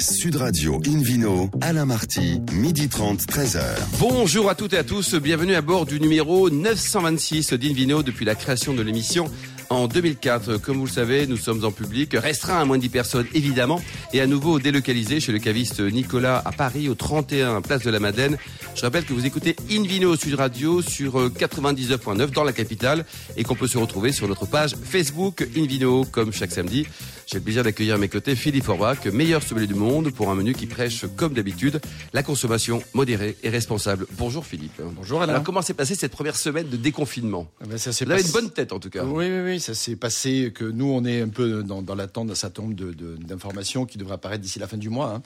Sud Radio Invino, Alain Marty, midi 30, 13h. Bonjour à toutes et à tous, bienvenue à bord du numéro 926 d'Invino depuis la création de l'émission en 2004. Comme vous le savez, nous sommes en public, restreint à moins de 10 personnes évidemment, et à nouveau délocalisé chez le caviste Nicolas à Paris, au 31 Place de la Madeleine. Je rappelle que vous écoutez Invino Sud Radio sur 99.9 dans la capitale et qu'on peut se retrouver sur notre page Facebook Invino comme chaque samedi. J'ai le plaisir d'accueillir à mes côtés Philippe Forbach, meilleur sommelier du monde pour un menu qui prêche comme d'habitude la consommation modérée et responsable. Bonjour Philippe. Bonjour Alain. Alors comment s'est passée cette première semaine de déconfinement Ah ben, ça s'est Vous avez passé- une bonne tête en tout cas. Oui, oui, oui, ça s'est passé que nous, on est un peu dans, dans l'attente d'un certain nombre de- de- d'informations qui devraient apparaître d'ici la fin du mois hein,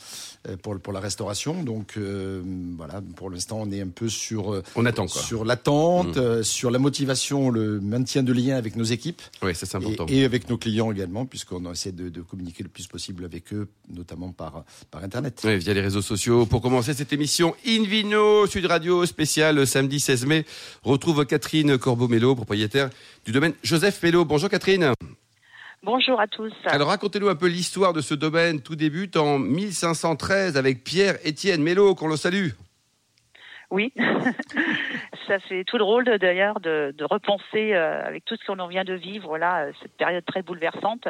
euh, pour, pour la restauration. Donc euh, voilà, pour l'instant, on est un peu sur, euh, On attend quoi. sur l'attente, euh, sur la motivation, le maintien de lien avec nos équipes Oui, ça c'est important. et, et avec nos clients également, puisqu'on de, de communiquer le plus possible avec eux, notamment par, par Internet. Oui, via les réseaux sociaux. Pour commencer cette émission Invino Sud Radio spéciale le samedi 16 mai, retrouve Catherine Corbeau-Mello, propriétaire du domaine Joseph Mello. Bonjour Catherine. Bonjour à tous. Alors racontez-nous un peu l'histoire de ce domaine. Tout débute en 1513 avec Pierre-Étienne Mello, qu'on le salue. Oui, ça fait tout le rôle d'ailleurs de, de repenser euh, avec tout ce qu'on vient de vivre là, euh, cette période très bouleversante.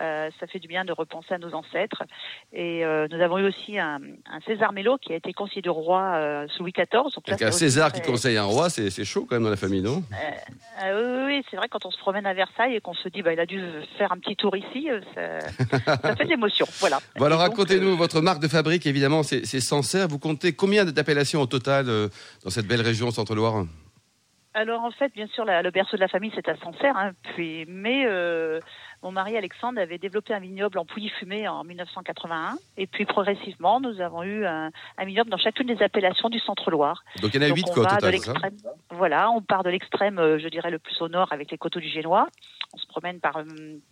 Euh, ça fait du bien de repenser à nos ancêtres. Et euh, nous avons eu aussi un, un César Mello qui a été conseiller de roi euh, sous Louis XIV. Donc là, un César qui conseille un roi, c'est chaud quand même dans la famille, non? Oui, oui, c'est vrai quand on se promène à Versailles et qu'on se dit bah il a dû faire un petit tour ici, ça, ça fait de l'émotion. Voilà. Bon alors racontez-nous votre marque de fabrique, évidemment, c'est Sancerre. Vous comptez combien d'appellations au total dans cette belle région Centre-Loire? Alors en fait, bien sûr, la- le berceau de la famille, c'est à Sancerre. Hein, puis, mais euh, mon mari Alexandre avait développé un vignoble en Pouilly-Fumé en 1981. Et puis progressivement, nous avons eu un, un vignoble dans chacune des appellations du Centre-Loire. Donc il y en a Donc, 8 on quoi au total. Voilà, on part de l'extrême, euh, je dirais, le plus au nord avec les coteaux du Génois. On se promène par euh,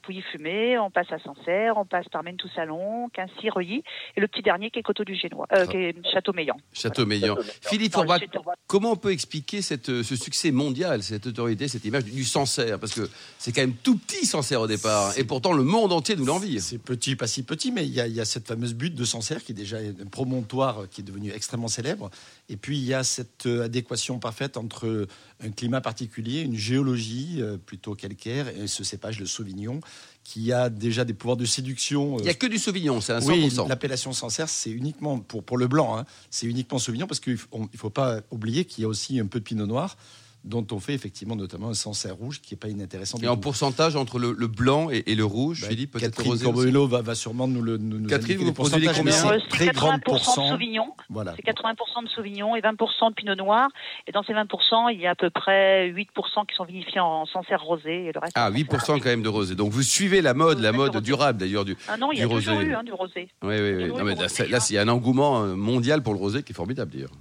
Pouilly-Fumé, on passe à Sancerre, on passe par Mentou-Salon, Quincy, Reuilly, et le petit dernier qui est coteau du Génois, euh, qui est Château-Meillan. Château-Meillan. Philippe Forbach, comment on peut expliquer cette, euh, ce succès mondial, cette autorité, cette image du, du Sancerre? Parce que c'est quand même tout petit Sancerre au départ, et pourtant le monde entier nous l'envie. C'est petit, pas si petit, mais il y a, il y a cette fameuse butte de Sancerre qui est déjà un promontoire qui est devenu extrêmement célèbre. Et puis il y a cette euh, adéquation parfaite entre un climat particulier, une géologie euh, plutôt calcaire et ce cépage, le Sauvignon, qui a déjà des pouvoirs de séduction. euh, Il n'y a que du Sauvignon, c'est un 100%. oui, l'appellation Sancerre, c'est uniquement pour, pour le blanc, hein, c'est uniquement Sauvignon parce qu'il ne faut pas oublier qu'il y a aussi un peu de Pinot Noir dont on fait effectivement notamment un Sancerre rouge qui n'est pas inintéressant. et en tout. pourcentage entre le, le blanc et, et le rouge, Bah, Philippe, peut-être Catherine rosé Corbello va, va sûrement nous le nous, nous Catherine, indiquer vous les combien c'est très grande 80% de. Sauvignon. Voilà. C'est 80% de Sauvignon et 20% de Pinot Noir. Et dans ces 20%, il y a à peu près 8% qui sont vinifiés en Sancerre rosé et le reste. Ah, en 8% Sancerre quand même de rosé. Donc vous suivez la mode, la mode durable d'ailleurs du. Ah non, il y a toujours rosé. eu hein, du rosé. Oui, oui, oui. Non, mais là, rosé, hein. il y a un engouement mondial pour le rosé qui est formidable d'ailleurs.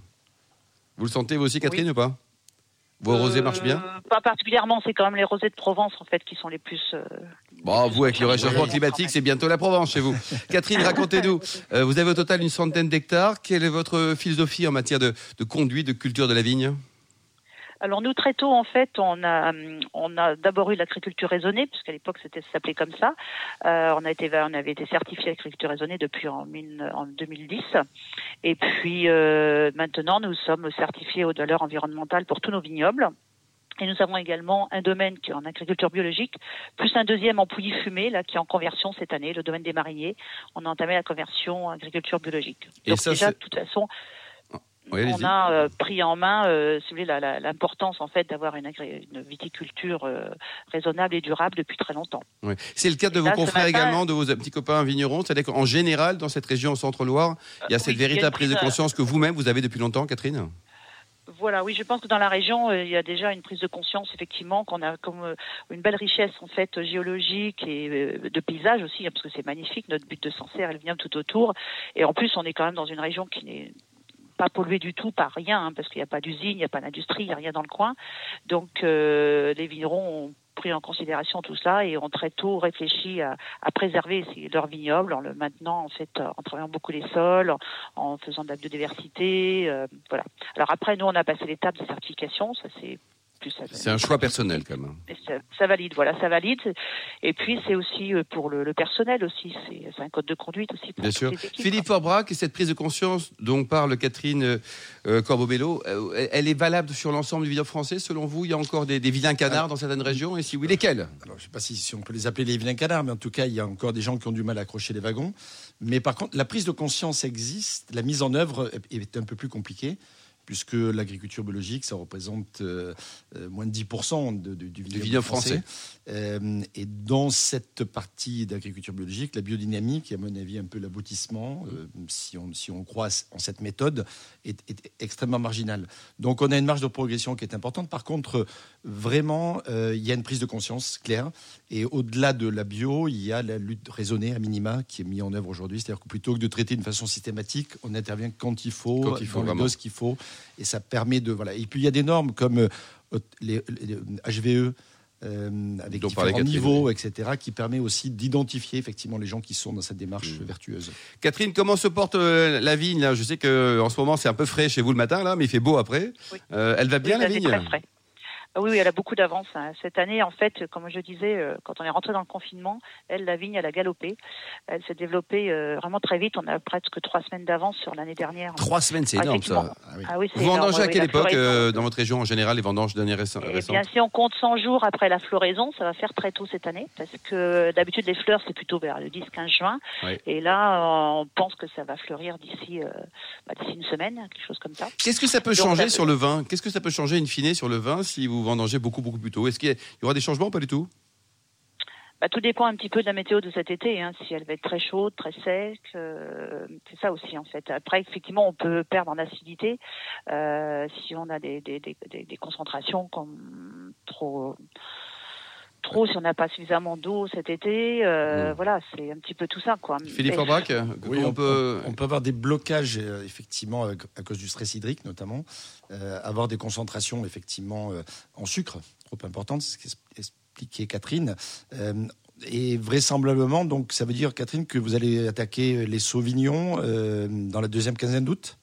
Vous le sentez vous aussi, Catherine, ou pas? Vos rosés Euh, marchent bien Pas particulièrement, c'est quand même les rosés de Provence en fait qui sont les plus. euh, Bon, vous, avec le réchauffement climatique, c'est bientôt la Provence chez vous. Catherine, racontez-nous. Euh, vous avez au total une centaine d'hectares. Quelle est votre philosophie en matière de, de conduite, de culture de la vigne? Alors nous très tôt en fait, on a on a d'abord eu l'agriculture raisonnée puisqu'à l'époque c'était ça s'appelait comme ça. Euh, on a été on avait été certifié agriculture raisonnée depuis en, mille- en 2010 et puis euh, maintenant nous sommes certifiés aux valeurs environnementales pour tous nos vignobles. Et nous avons également un domaine qui est en agriculture biologique, plus un deuxième en pouilly fumé, là, qui est en conversion cette année, le domaine des mariniers. On a entamé la conversion agriculture biologique. Et Donc ça, déjà, de toute façon, Oui, on a euh, pris en main, euh, l'importance en fait d'avoir une, viticulture euh, raisonnable et durable depuis très longtemps. C'est le cas de Et vos là, confrères matin- également, de vos petits copains vignerons. C'est-à-dire qu'en général, dans cette région Centre-Loire, il y a Euh, cette oui, a véritable prise de conscience que vous-même, vous avez depuis longtemps, Catherine Voilà, oui, je pense que dans la région, il y a déjà une prise de conscience, effectivement, qu'on a comme une belle richesse en fait géologique et de paysage aussi, hein, parce que c'est magnifique. Notre butte de Sancerre, elle vient tout autour, et en plus, on est quand même dans une région qui n'est pas polluée du tout par rien, hein, parce qu'il n'y a pas d'usine, il n'y a pas d'industrie, il n'y a rien dans le coin. Donc, euh, les vignerons ont pris en considération tout ça et ont très tôt réfléchi à, préserver leur vignoble en le maintenant en fait euh, en travaillant beaucoup les sols, en, faisant de la biodiversité, euh, voilà. Alors après nous on a passé l'étape de certification, ça c'est plus. C'est un choix personnel quand même. ça, ça valide, voilà, ça valide. Et puis c'est aussi euh, pour le, le personnel aussi, c'est un code de conduite aussi. Pour Bien sûr. équipes, Philippe Forbrac, et cette prise de conscience dont parle Catherine euh, euh, Corbobello, euh, elle est valable sur l'ensemble du village français selon vous Il y a encore des, des vilains canards dans certaines régions Et si oui, lesquels? Alors, je ne sais pas si, si on peut les appeler les vilains canards, mais en tout cas, il y a encore des gens qui ont du mal à accrocher les wagons. Mais par contre, la prise de conscience existe, la mise en œuvre est un peu plus compliquée, puisque l'agriculture biologique, ça représente euh, euh, moins de 10% de- de- du vignoble français. Euh, et dans cette partie d'agriculture biologique, la est à mon avis un peu l'aboutissement, euh, si, on, si on croit en cette méthode, est, est extrêmement marginale. Donc on a une marge de progression qui est importante. Par contre, vraiment, il y a une prise de conscience claire. Et au-delà de la bio, il y a la lutte raisonnée à minima qui est mise en œuvre aujourd'hui. C'est-à-dire que plutôt que de traiter d'une façon systématique, on intervient quand il faut, Quand il faut, dans les doses qu'il faut. Et ça permet de... Voilà. Et puis il y a des normes comme euh, les, les HVE, euh, avec parlait différents niveaux, etc., qui permet aussi d'identifier effectivement les gens qui sont dans cette démarche Mmh. vertueuse. Catherine, comment se porte euh, la vigne là? Je sais que en ce moment c'est un peu frais chez vous le matin là, mais il fait beau après. Oui. Euh, elle va bien Oui, la vigne? très frais. Ah Oui, oui, elle a beaucoup d'avance. hein. Cette année, en fait, comme je disais, euh, quand on est rentré dans le confinement, elle, la vigne, elle a galopé. Elle s'est développée euh, vraiment très vite. On a presque trois semaines d'avance sur l'année dernière. Trois semaines, c'est énorme ça. Ah oui. Ah oui, Vous énorme, vendangez à quelle époque euh, dans votre région en général les vendanges dernières Eh récentes bien, si on compte 100 jours après la floraison, ça va faire très tôt cette année, parce que d'habitude les fleurs c'est plutôt vers le 10-15 juin, et là on pense que ça va fleurir d'ici euh, bah, d'ici une semaine, quelque chose comme ça. Qu'est-ce que ça peut Donc, changer ça- sur le vin? Qu'est-ce que ça peut changer in fine sur le vin si vous vendangez beaucoup beaucoup plus tôt. Est-ce qu'il y, aura des changements ou pas du tout? Bah, tout dépend un petit peu de la météo de cet été, hein, si elle va être très chaude, très sec, euh, c'est ça aussi en fait. Après, effectivement, on peut perdre en acidité euh, si on a des concentrations comme trop trop si on n'a pas suffisamment d'eau cet été. euh, Mm. Voilà, c'est un petit peu tout ça quoi. Philippe Forbrac, Oui, on, on, peut. on peut avoir des blocages, euh, effectivement, à cause du stress hydrique notamment, euh, avoir des concentrations, effectivement, euh, en sucre trop importantes, c'est ce qu'expliquait Catherine. Euh, et vraisemblablement, donc, ça veut dire, Catherine, que vous allez attaquer les sauvignons euh, dans la deuxième quinzaine d'août?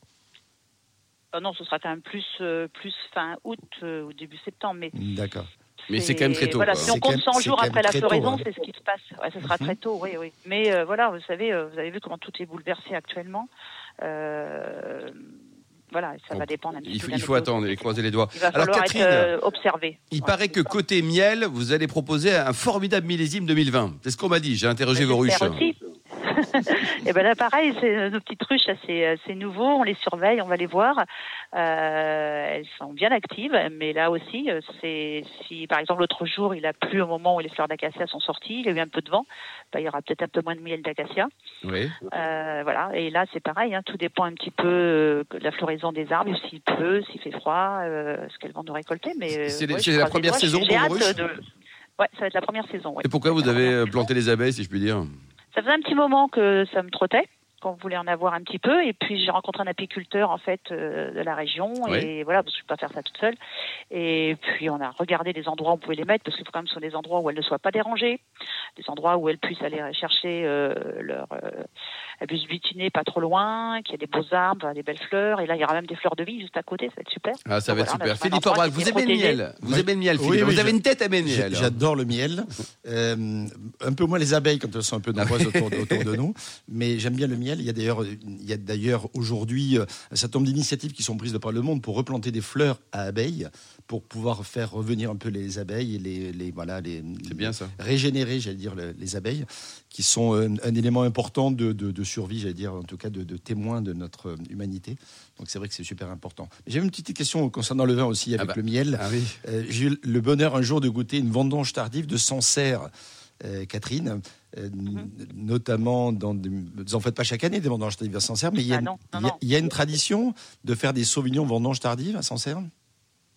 Euh, non, ce sera quand même plus euh, plus fin août euh, ou début septembre, mais D'accord. Mais c'est quand même très tôt, Voilà, quoi. si on compte même- 100 c'est jours après la floraison, hein. c'est ce qui se passe. Ouais, ce sera Mhm. très tôt, oui, oui. Mais euh, voilà, vous savez, euh, vous avez vu comment tout est bouleversé actuellement. Euh, voilà, ça Bon, va dépendre un petit Il faut, il faut attendre et croiser les doigts. Il va Alors Catherine, être euh, observé. il Ouais, paraît que ça. côté miel, vous allez proposer un formidable millésime 2020. C'est ce qu'on m'a dit. J'ai interrogé vos ruches. Aussi. et ben là, pareil, c'est euh, nos petites ruches, c'est euh, c'est nouveau. On les surveille, on va les voir. Euh, elles sont bien actives, mais là aussi, c'est si par exemple l'autre jour il a plu au moment où les fleurs d'acacia sont sorties, il y a eu un peu de vent, ben, il y aura peut-être un peu moins de miel d'acacia. Oui. Euh, voilà. Et là, c'est pareil. Hein, tout dépend un petit peu de la floraison des arbres, s'il pleut, s'il fait froid, euh, ce qu'elles vont nous récolter. Mais C'est ouais, la première saison pour de- Ouais, ça va être la première saison. ouais. Et pourquoi vous avez planté les abeilles, si je puis dire? Ça faisait un petit moment que ça me trottait, qu'on voulait en avoir un petit peu. Et puis j'ai rencontré un apiculteur en fait euh, de la région. Oui. Et voilà, parce que je peux pas faire ça toute seule. Et puis on a regardé les endroits où on pouvait les mettre, parce qu'il faut quand même que ce soit des endroits où elles ne soient pas dérangées, des endroits où elles puissent aller chercher euh, leur, euh, elles puissent butiner pas trop loin, qu'il y ait des beaux arbres, des belles fleurs. Et là il y aura même des fleurs de vie juste à côté, ça va être super. Ah, ça va Donc être voilà, a super. Philippe qui vous aimez le miel Vous Oui. aimez le miel, Oui, Philippe oui, Vous avez une tête à aimer le J'ai- miel. J'adore le miel. Euh, un peu moins les abeilles quand elles sont un peu nombreuses autour, de- autour de nous. Mais j'aime bien le miel. Il y a d'ailleurs, il y a d'ailleurs aujourd'hui euh, un certain nombre d'initiatives qui sont prises de par le monde pour replanter des fleurs à abeilles, pour pouvoir faire revenir un peu les abeilles et les, les voilà les. C'est bien ça. Régénérer, j'allais dire, le- les abeilles, qui sont un, un élément important de, de- de survie, j'allais dire, en tout cas de, de témoin de notre euh, humanité. Donc c'est vrai que c'est super important. Mais J'avais une petite question concernant le vin aussi avec bah. le miel. Ah oui. Euh, J'ai eu le bonheur un jour de goûter une vendange tardive de Sancerre, euh, Catherine, euh, Mhm. notamment dans. des- Vous en faites pas chaque année des vendanges tardives à Sancerre, mais il y, a Ah une- non, non, il y a- non. il y a une tradition de faire des sauvignons vendanges tardives à Sancerre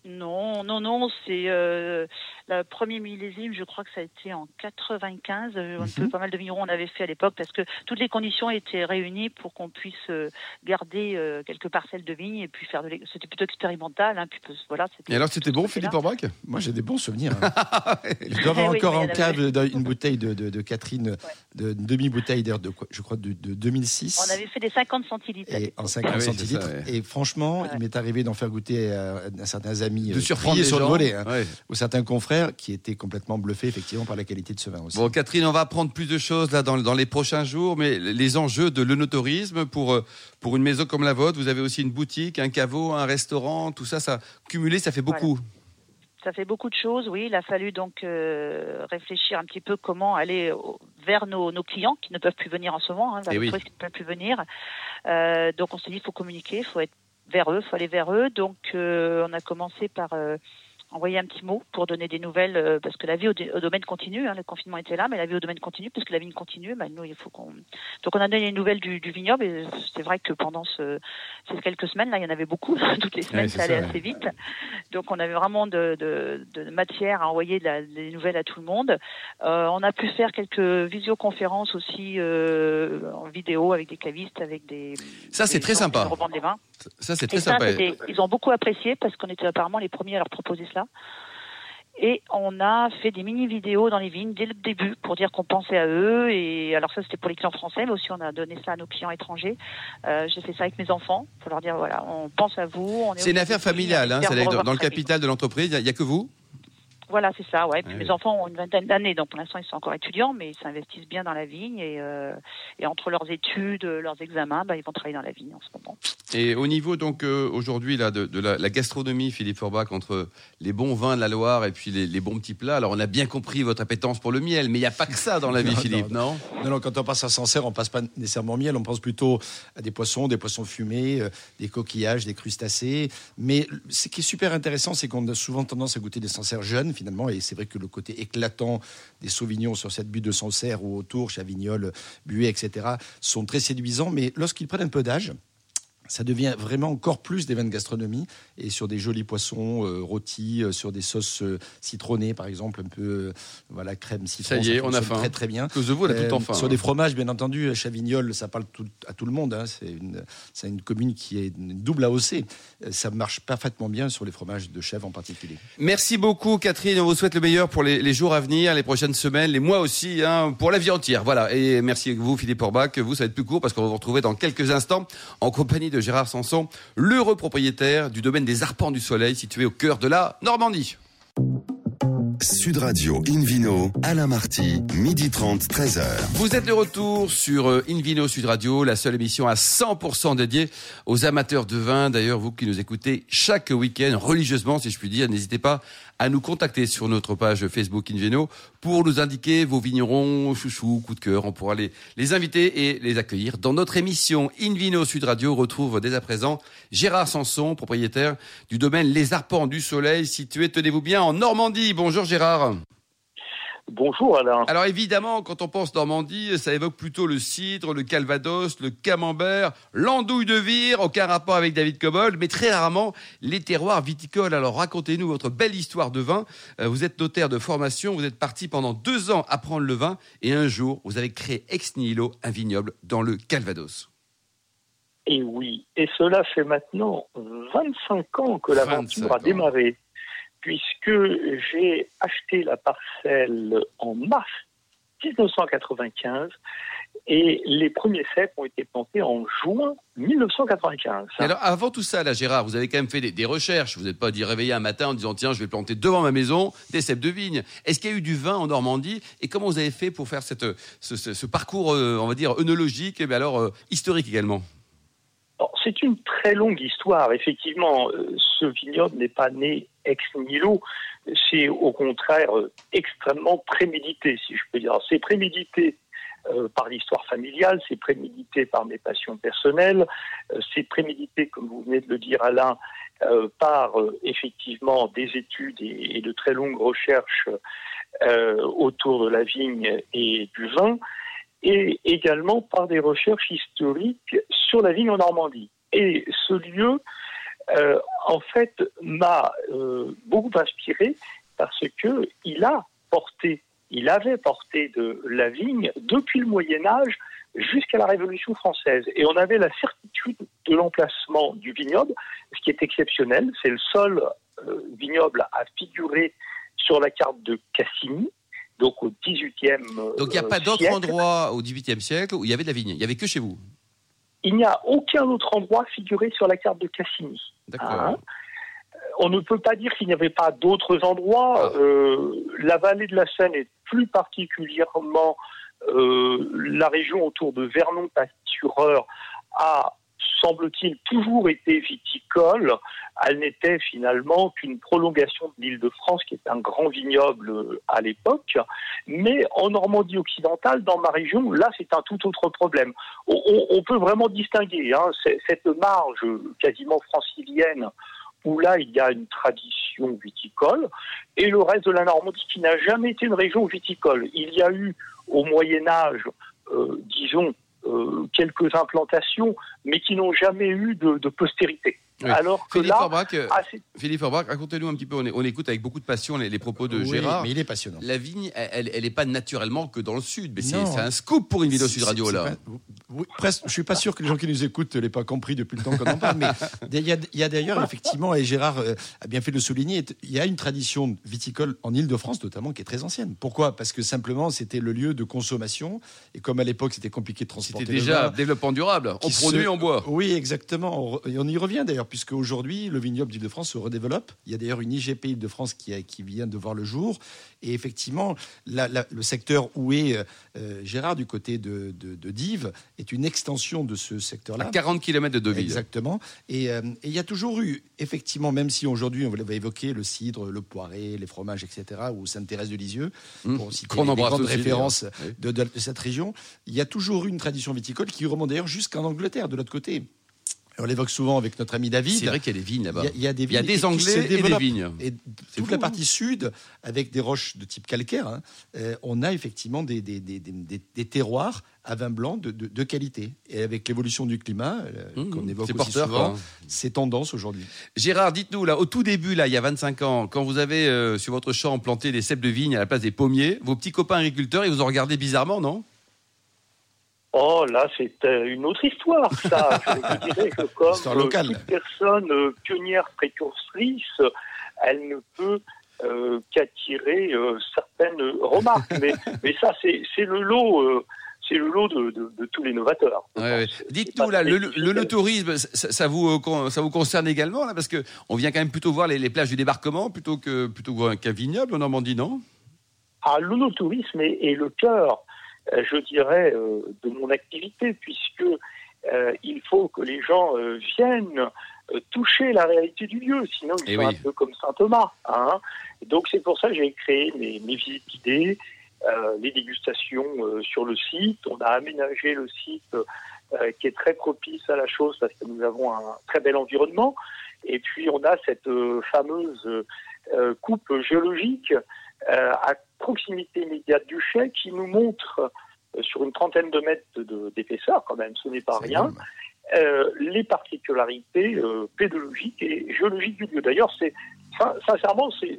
Non, non, non, c'est euh, le premier millésime, je crois que ça a été en 95, euh, un Mhm. peu pas mal de vignerons on avait fait à l'époque parce que toutes les conditions étaient réunies pour qu'on puisse euh, garder euh, quelques parcelles de vignes et puis faire de c'était plutôt expérimental hein, puis voilà, c'était Et alors, c'était bon. Philippe Aubrac Moi, j'ai des bons souvenirs. hein. Je dois avoir Eh oui, encore en avait- cave dans une bouteille de, de- de Catherine, de, une demi-bouteille d'ailleurs, de, quoi- je crois, de, de 2006. On avait fait des 50 centilitres. et en 50 Ah oui, centilitres. ça, ouais. Et franchement, Ouais. il m'est arrivé d'en faire goûter à, à certains amis. Mis de euh, les sur le volet, hein, Ouais. ou certains confrères qui étaient complètement bluffés effectivement par la qualité de ce vin aussi. Bon, Catherine, on va apprendre plus de choses là dans, dans les prochains jours, mais les enjeux de l'œnotourisme pour, euh, pour une maison comme la vôtre, vous avez aussi une boutique, un caveau, un restaurant, tout ça, ça cumulé, ça fait beaucoup. Ça fait beaucoup de choses, oui. Il a fallu donc euh, réfléchir un petit peu comment aller au- vers nos, nos clients qui ne peuvent plus venir en ce moment, hein, vers Eh les oui. touristes qui ne peuvent plus venir. Euh, donc on s'est dit, il faut communiquer, il faut être vers eux, faut aller vers eux. Donc euh, on a commencé par euh, envoyer un petit mot pour donner des nouvelles, euh, parce que la vie au, domaine continue. hein, le confinement était là, mais la vie au domaine continue, parce que la vigne continue. Bah, nous, il faut qu'on. Donc on a donné les nouvelles du, du vignoble. Et c'est vrai que pendant ce, ces quelques semaines, là, il y en avait beaucoup. Toutes les semaines, ça allait ça, ouais. assez vite. Donc on avait vraiment de, de, de matière à envoyer de la- des nouvelles à tout le monde. Euh, on a pu faire quelques visioconférences aussi euh, en vidéo avec des cavistes, avec des. Ça, c'est très gens sympa. vins. Ça, c'est très ça, sympa. ils ont beaucoup apprécié parce qu'on était apparemment les premiers à leur proposer cela. Et on a fait des mini-vidéos dans les vignes dès le début pour dire qu'on pensait à eux. Et alors ça, c'était pour les clients français, mais aussi on a donné ça à nos clients étrangers. Euh, J'ai fait ça avec mes enfants pour leur dire voilà, on pense à vous. on est C'est une affaire familiale, hein, dans, dans le capital de l'entreprise, il n'y a, que vous? Voilà, c'est ça, ouais. Puis Ah mes oui. enfants ont une vingtaine d'années, donc pour l'instant ils sont encore étudiants, mais ils s'investissent bien dans la vigne et, euh, et entre leurs études, leurs examens, bah, ils vont travailler dans la vigne en ce moment. Et au niveau donc euh, aujourd'hui là de, de la, la gastronomie, Philippe Forbach, entre les bons vins de la Loire et puis les, les bons petits plats. Alors on a bien compris votre appétence pour le miel, mais il n'y a pas que ça dans la vie, Non, Philippe, non, Non, non, quand on passe à Sancerre, on passe pas nécessairement au miel, on pense plutôt à des poissons, des poissons fumés, euh, des coquillages, des crustacés. Mais ce qui est super intéressant, c'est qu'on a souvent tendance à goûter des Sancerres jeunes, finalement, et c'est vrai que le côté éclatant des sauvignons sur cette butte de Sancerre ou autour, Chavignol, Buet, etc., sont très séduisants. Mais lorsqu'ils prennent un peu d'âge, ça devient vraiment encore plus des vins de gastronomie et sur des jolis poissons euh, rôtis, euh, sur des sauces euh, citronnées par exemple, un peu euh, voilà crème citron. Ça y est, on a faim. Très très bien. Que de vous, on a tout Euh, enfin. Sur des fromages, bien entendu, Chavignol, ça parle tout- à tout le monde. hein. C'est une, c'est une commune qui est double AOC. Ça marche parfaitement bien sur les fromages de chèvre en particulier. Merci beaucoup, Catherine. On vous souhaite le meilleur pour les, les jours à venir, les prochaines semaines, les mois aussi, hein, pour la vie entière. Voilà. Et merci à vous, Philippe Orbach. Vous, ça va être plus court parce qu'on va vous retrouver dans quelques instants en compagnie de Gérard Sanson, l'heureux propriétaire du domaine des Arpents du Soleil, situé au cœur de la Normandie. Sud Radio Invino, Alain Marty, midi 30, 13h. Vous êtes de retour sur euh, Invino Sud Radio, la seule émission à 100% dédiée aux amateurs de vin. D'ailleurs, vous qui nous écoutez chaque week-end, religieusement, si je puis dire, n'hésitez pas à nous contacter sur notre page Facebook Invino pour nous indiquer vos vignerons, chouchous, coup de cœur. On pourra les, les inviter et les accueillir dans notre émission Invino Sud Radio. Retrouve dès à présent Gérard Sanson, propriétaire du domaine Les Arpents du Soleil, situé, tenez-vous bien, en Normandie. Bonjour Gérard. Bonjour Alain. Alors évidemment, quand on pense Normandie, ça évoque plutôt le cidre, le calvados, le camembert, l'andouille de vire, aucun rapport avec David Cobold, mais très rarement les terroirs viticoles. Alors racontez-nous votre belle histoire de vin. Euh, vous êtes notaire de formation, vous êtes parti pendant deux ans apprendre le vin, et un jour, vous avez créé ex nihilo un vignoble dans le Calvados. Et oui, et cela fait maintenant 25 ans que 25 l'aventure a démarré, puisque j'ai acheté la parcelle en mars 1995 et les premiers cèpes ont été plantés en juin 1995. Et alors avant tout ça, là Gérard, vous avez quand même fait des, des recherches. Vous n'êtes pas dit réveiller un matin en disant tiens, je vais planter devant ma maison des cèpes de vigne. Est-ce qu'il y a eu du vin en Normandie Et comment vous avez fait pour faire cette, ce, ce- ce parcours, euh, on va dire, œnologique et bien alors euh, historique également? C'est une très longue histoire. Effectivement, euh, ce vignoble n'est pas né ex nihilo. C'est au contraire euh, extrêmement prémédité, si je peux dire. C'est prémédité euh, par l'histoire familiale, c'est prémédité par mes passions personnelles, euh, c'est prémédité, comme vous venez de le dire Alain, par effectivement des études et, de très longues recherches autour de la vigne et du vin et également par des recherches historiques sur la vigne en Normandie. Et ce lieu, euh, en fait, m'a euh, beaucoup inspiré parce que il a porté, il avait porté de la vigne depuis le Moyen Âge jusqu'à la Révolution française. Et on avait la certitude de l'emplacement du vignoble, ce qui est exceptionnel. C'est le seul euh, vignoble à figurer sur la carte de Cassini, donc au 18e Donc il n'y a pas d'autre endroit au XVIIIe siècle où il y avait de la vigne. Il n'y avait que chez vous. Il n'y a aucun autre endroit figuré sur la carte de Cassini. D'accord. Hein on ne peut pas dire qu'il n'y avait pas d'autres endroits. Ah. Euh, la vallée de la Seine est plus particulièrement euh, la région autour de Vernon-Pâtureur a semble-t-il toujours été viticole. Elle n'était finalement qu'une prolongation de l'île de France, qui est un grand vignoble euh, à l'époque. Mais en Normandie occidentale, dans ma région, là, c'est un tout autre problème. On, peut vraiment distinguer hein, cette marge quasiment francilienne où là, il y a une tradition viticole, et le reste de la Normandie qui n'a jamais été une région viticole. Il y a eu au Moyen Âge, euh, disons, quelques implantations, mais qui n'ont jamais eu de, de postérité. Oui. Alors que Philippe là, euh, ah, Philippe racontez-nous un petit peu. On, est- on écoute avec beaucoup de passion les, les propos de Oui, Gérard. mais il est passionnant. La vigne, elle, elle est pas naturellement que dans le sud, mais c'est un scoop pour une vidéo Sud Radio là. pas- oui, presque. Je suis pas sûr que les gens qui nous écoutent l'aient pas compris depuis le temps qu'on en parle, mais il y a, d'ailleurs effectivement, et Gérard euh, a bien fait de le souligner, il y a une tradition viticole en Île-de-France notamment qui est très ancienne. Pourquoi? Parce que simplement c'était le lieu de consommation et comme à l'époque c'était compliqué de transporter. C'était le déjà vin, développement durable. On produit, se- on boit. Oui, exactement. On re- Et on y revient d'ailleurs, puisque aujourd'hui, le vignoble d'Île-de-France se redéveloppe. Il y a d'ailleurs une IGP Île-de-France qui, a- qui vient de voir le jour. Et effectivement, la- la- le secteur où est euh, Gérard, du côté de, de, de Dives, est une extension de ce À secteur-là. 40 km de Deauville. Exactement. Et euh, et il y a toujours eu, effectivement, même si aujourd'hui on va évoquer le cidre, le poiré, les fromages, etc., ou Sainte-Thérèse de Lisieux, Mmh. pour citer les grandes références d'ailleurs. De cette région, il y a toujours eu une tradition viticole qui remonte d'ailleurs jusqu'en Angleterre, de l'autre côté. On l'évoque souvent avec notre ami David. C'est vrai qu'il y a des vignes Il là-bas. y, a, il y a des Il y a des Anglais et des vignes. Et C'est toute fou, la hein. partie sud, avec des roches de type calcaire, hein, euh, on a effectivement des, des, des- des- des- des terroirs à vin blanc de, de- de qualité. Et avec l'évolution du climat, euh, Mmh, qu'on évoque aussi porteur, souvent, quoi. c'est tendance aujourd'hui. Gérard, dites-nous, là, au tout début, là, il y a 25 ans, quand vous avez euh, sur votre champ planté des cèpes de vigne à la place des pommiers, vos petits copains agriculteurs, ils vous ont regardé bizarrement, non? Oh, là, c'est euh, une autre histoire, ça. Je vous dirais que comme euh, toute personne euh, pionnière précurtrice, elle ne peut euh, qu'attirer euh, certaines remarques. mais, mais ça, c'est le lot. euh, c'est le lot de, de- de tous les novateurs. Ouais, ouais. Dites-nous pas là, le, le- le tourisme, ça, ça vous ça vous concerne également là, parce que on vient quand même plutôt voir les, les plages du débarquement plutôt que plutôt qu'un vignoble en Normandie, non? Ah, l'onotourisme est, est le cœur, je dirais, euh, de mon activité, puisque euh, il faut que les gens euh, viennent euh, toucher la réalité du lieu, sinon ils Eh sont oui. un peu comme saint Thomas. Hein. Donc c'est pour ça que j'ai créé mes, mes visites guidées, euh, les dégustations euh, sur le site. On a aménagé le site euh, qui est très propice à la chose parce que nous avons un très bel environnement. Et puis on a cette euh, fameuse euh, coupe géologique euh, à proximité immédiate du chai qui nous montre euh, sur une trentaine de mètres de- d'épaisseur, quand même, ce n'est pas rien, euh, les particularités euh, pédologiques et géologiques du lieu. D'ailleurs, c'est sin- sincèrement, c'est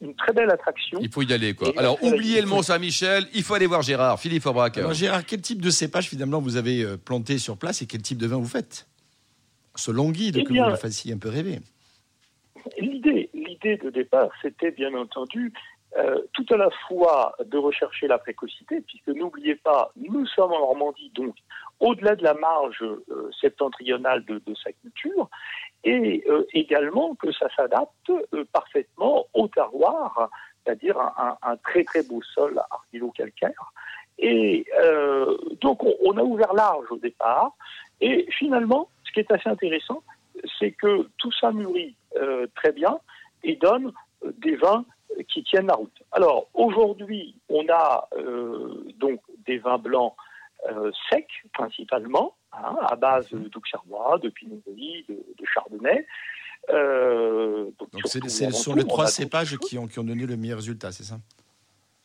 une très belle attraction. Il faut y aller quoi. Et Alors oubliez le faut- Mont Saint-Michel, il faut aller voir Gérard, Philippe Aubrac. Alors Gérard, quel type de cépage finalement vous avez planté sur place et quel type de vin vous faites? Ce long guide Eh que bien, vous le fassiez un peu rêver. L'idée, l'idée de départ, c'était bien entendu euh, tout à la fois de rechercher la précocité, puisque n'oubliez pas, nous sommes en Normandie, donc au-delà de la marge euh, septentrionale de, sa culture, et euh, également que ça s'adapte parfaitement au terroir, c'est-à-dire un, très très beau sol argilo-calcaire. Et donc on, on a ouvert large au départ, et finalement, ce qui est assez intéressant, c'est que tout ça mûrit très bien et donne des vins qui tiennent la route. Alors aujourd'hui, on a euh, donc des vins blancs euh, secs principalement, hein, à base d'auxerrois, de pinot gris, de, de chardonnay. Euh, Donc c'est- ce sont les trois cépages qui ont, qui ont donné le meilleur résultat, c'est ça?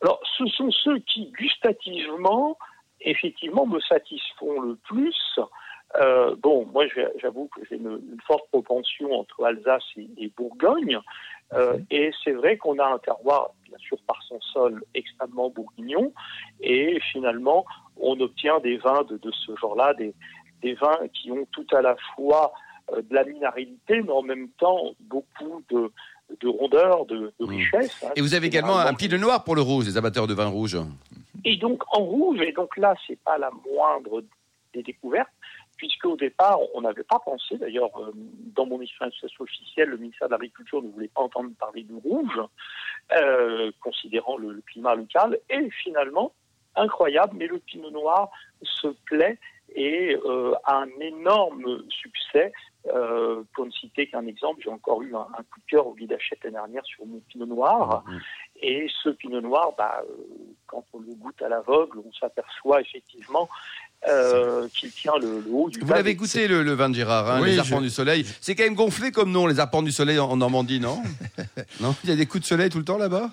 Alors, ce sont ceux qui, gustativement, effectivement, me satisfont le plus. Euh, bon, moi, j'avoue que j'ai une, une forte propension entre Alsace et, et Bourgogne. Euh, et c'est vrai qu'on a un terroir, bien sûr, par son sol extrêmement bourguignon. Et finalement, on obtient des vins de, de ce genre-là, des, des vins qui ont tout à la fois euh, de la minéralité, mais en même temps beaucoup de, de rondeur, de, de Mmh. richesse. hein. Et vous avez également un de noir pour le rouge, les amateurs de vin rouge. et donc en rouge, et donc là, c'est pas la moindre des découvertes, puisque au départ, on n'avait pas pensé, d'ailleurs, euh, dans mon expérience officielle, le ministère de l'Agriculture ne voulait pas entendre parler du rouge, euh, considérant le, le, climat local. Et finalement, incroyable, mais le pinot noir se plaît et euh, a un énorme succès. Euh, pour ne citer qu'un exemple, j'ai encore eu un, un, coup de cœur au guide l'année dernière sur mon pinot noir. Mmh. Et ce pinot noir, bah, quand on le goûte à l'aveugle, on s'aperçoit effectivement euh, qui tient le, le, haut du Vous l'avez goûté le, le, vin de Gérard, hein, oui, les arpents je... du soleil. C'est quand même gonflé comme nom, les arpents du soleil en, en Normandie, non? Non? Il y a des coups de soleil tout le temps là-bas?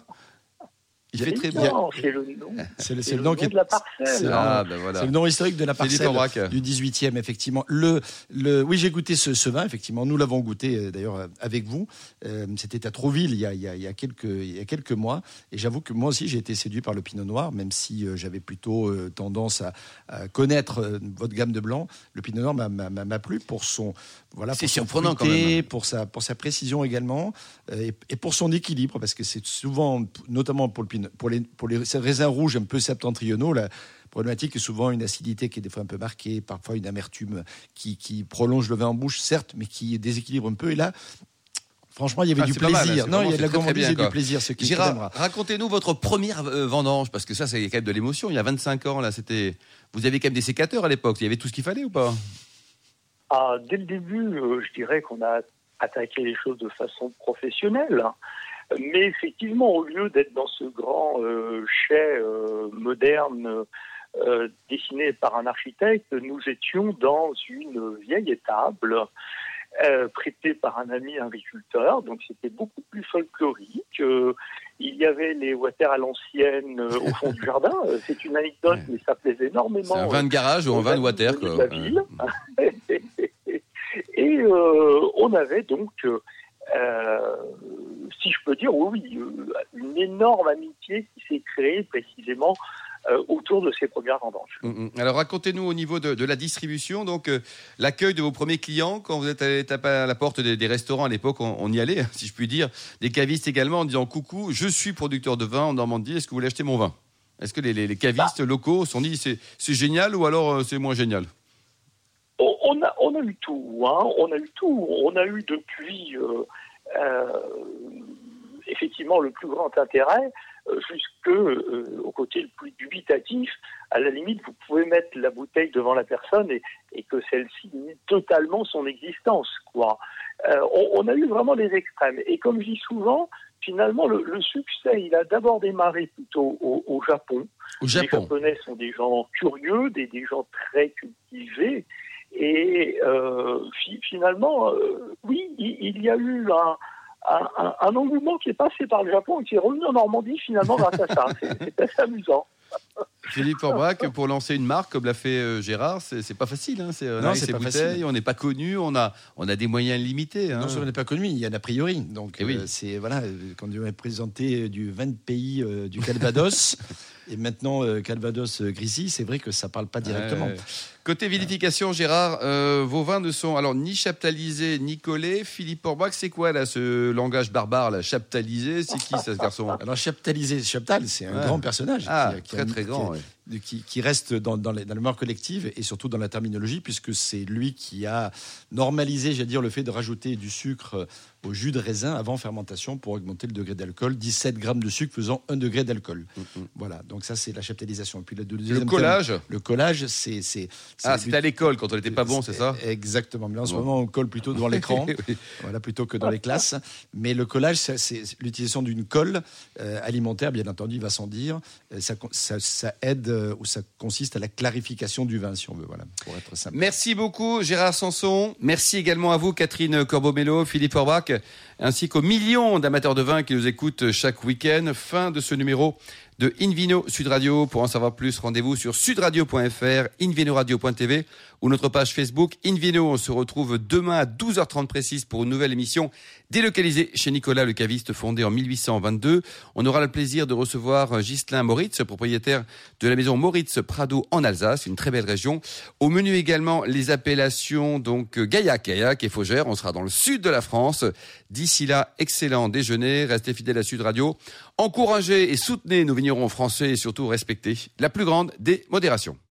Il fait très bien. C'est le nom. C'est le, le, le, nom qui est de la parcelle. C'est ah, ben voilà. le nom historique de la parcelle du 18e, effectivement. Le, le, oui, j'ai goûté ce, ce, vin, effectivement. Nous l'avons goûté euh, d'ailleurs avec vous. Euh, C'était à Trouville il y, a, il, y a, il y, a quelques, il y a quelques mois. Et j'avoue que moi aussi, j'ai été séduit par le pinot noir, même si euh, j'avais plutôt euh, tendance à, à connaître euh, votre gamme de blanc. Le pinot noir m'a plu pour son, voilà, c'est surprenant quand même. Pour sa, pour sa précision également, et, et pour son équilibre, parce que c'est souvent, notamment pour, le, pour, les, pour les raisins rouges un peu septentrionaux, la problématique est souvent une acidité qui est des fois un peu marquée, parfois une amertume qui, qui prolonge le vin en bouche, certes, mais qui déséquilibre un peu. Et là, Franchement, il y avait ah, du plaisir. Mal, hein, non, il y a de la gourmandise et du plaisir. Ce qui Gérard, racontez-nous votre première euh, vendange, parce que ça, c'est quand même de l'émotion. Il y a 25 ans, là, c'était. Vous aviez quand même des sécateurs à l'époque. Il y avait tout ce qu'il fallait ou pas? Ah, Dès le début, euh, je dirais qu'on a attaqué les choses de façon professionnelle. Mais effectivement, au lieu d'être dans ce grand euh, chai euh, moderne euh, dessiné par un architecte, nous étions dans une vieille étable euh, prêtée par un ami agriculteur. Donc c'était beaucoup plus folklorique. il y avait les water à l'ancienne au fond du jardin. C'est une anecdote, mais ça plaisait énormément. Un vin de garage ou un vin de water, quoi. La ville. Et on avait donc euh, si je peux dire, oui, euh, une énorme amitié qui s'est créée précisément euh, autour de ces premières vendanges. Mmh, Alors racontez-nous au niveau de, de la distribution, donc euh, l'accueil de vos premiers clients quand vous êtes allé taper à la porte des, des restaurants à l'époque, on, on, y allait, si je puis dire, des cavistes également en disant coucou, je suis producteur de vin en Normandie, est-ce que vous voulez acheter mon vin? Est-ce que les, les, les cavistes bah. locaux sont dit c'est génial ou alors c'est moins génial? On a, on a eu tout, hein, on a eu tout. On a eu depuis euh, effectivement le plus grand intérêt euh, jusque euh, au côté le plus dubitatif. À la limite, vous pouvez mettre la bouteille devant la personne et, et que celle-ci nie totalement son existence. Quoi. Euh, on, on, a eu vraiment des extrêmes. Et comme je dis souvent, finalement, le, le succès, il a d'abord démarré plutôt au, au Japon. Au Japon. Les Japonais sont des gens curieux, des, des gens très cultivés. Et euh, fi finalement, euh, oui, il, il, y a eu un, un, un, engouement qui est passé par le Japon et qui est revenu en Normandie finalement grâce à ça. C'est assez amusant. Philippe Forbach, pour lancer une marque comme l'a fait euh, Gérard, c'est pas facile. Hein. C'est non, c'est pas bouteilles, facile. on n'est pas connu, on a, on a des moyens limités. Hein. Non seulement on n'est pas connu, il y en a priori. Donc, eh oui. euh, c'est voilà, quand on est présenté du 20 pays euh, du Calvados. Et maintenant, euh, Calvados euh, Grisi, c'est vrai que ça parle pas directement. Ouais. Côté vinification, Gérard, euh, vos vins ne sont alors ni chaptalisés ni collés. Philippe Orbach, c'est quoi là ce langage barbare là Chaptalisé, c'est qui ça ce garçon? Alors chaptalisé, Chaptal, c'est un Ouais. grand personnage. Ah, qui- qui très a- très qui- grand. ouais. Qui, qui reste dans, dans, les- dans mémoire collective et surtout dans la terminologie, puisque c'est lui qui a normalisé, j'allais dire, le fait de rajouter du sucre euh, au jus de raisin avant fermentation pour augmenter le degré d'alcool. 17 grammes de sucre faisant 1 degré d'alcool. Mhm. Voilà, donc ça c'est la chaptalisation. Et puis le, collage terme, le collage, c'est Ah, c'était à l'école quand on n'était pas bon, c'est ça? Exactement. Mais en ce Bon. moment, on colle plutôt devant l'écran. Oui. Voilà, plutôt que dans les classes. Mais le collage, c'est l'utilisation d'une colle euh, alimentaire, bien entendu, il va sans dire. Euh, ça, con- ça, ça aide euh, ou ça consiste à la clarification du vin, si on veut, voilà, pour être simple. Merci beaucoup Gérard Sanson. Merci également à vous Catherine Corbeau-Mello, Philippe Orbach, ainsi qu'aux millions d'amateurs de vin qui nous écoutent chaque week-end. Fin de ce numéro de Invino Sud Radio. Pour en savoir plus, rendez-vous sur sudradio.fr, invinoradio.tv ou notre page Facebook Invino. On se retrouve demain à 12h30 précise pour une nouvelle émission délocalisée chez Nicolas le caviste fondé en 1822. On aura le plaisir de recevoir Ghislain Moritz, propriétaire de la maison Moritz Prado en Alsace, une très belle région. Au menu également les appellations donc Gaillac, Gaillac et Faugère. On sera dans le sud de la France. D'ici là, excellent déjeuner. Restez fidèles à Sud Radio. Encouragez et soutenez nos vignerons français et surtout respectez la plus grande des modérations.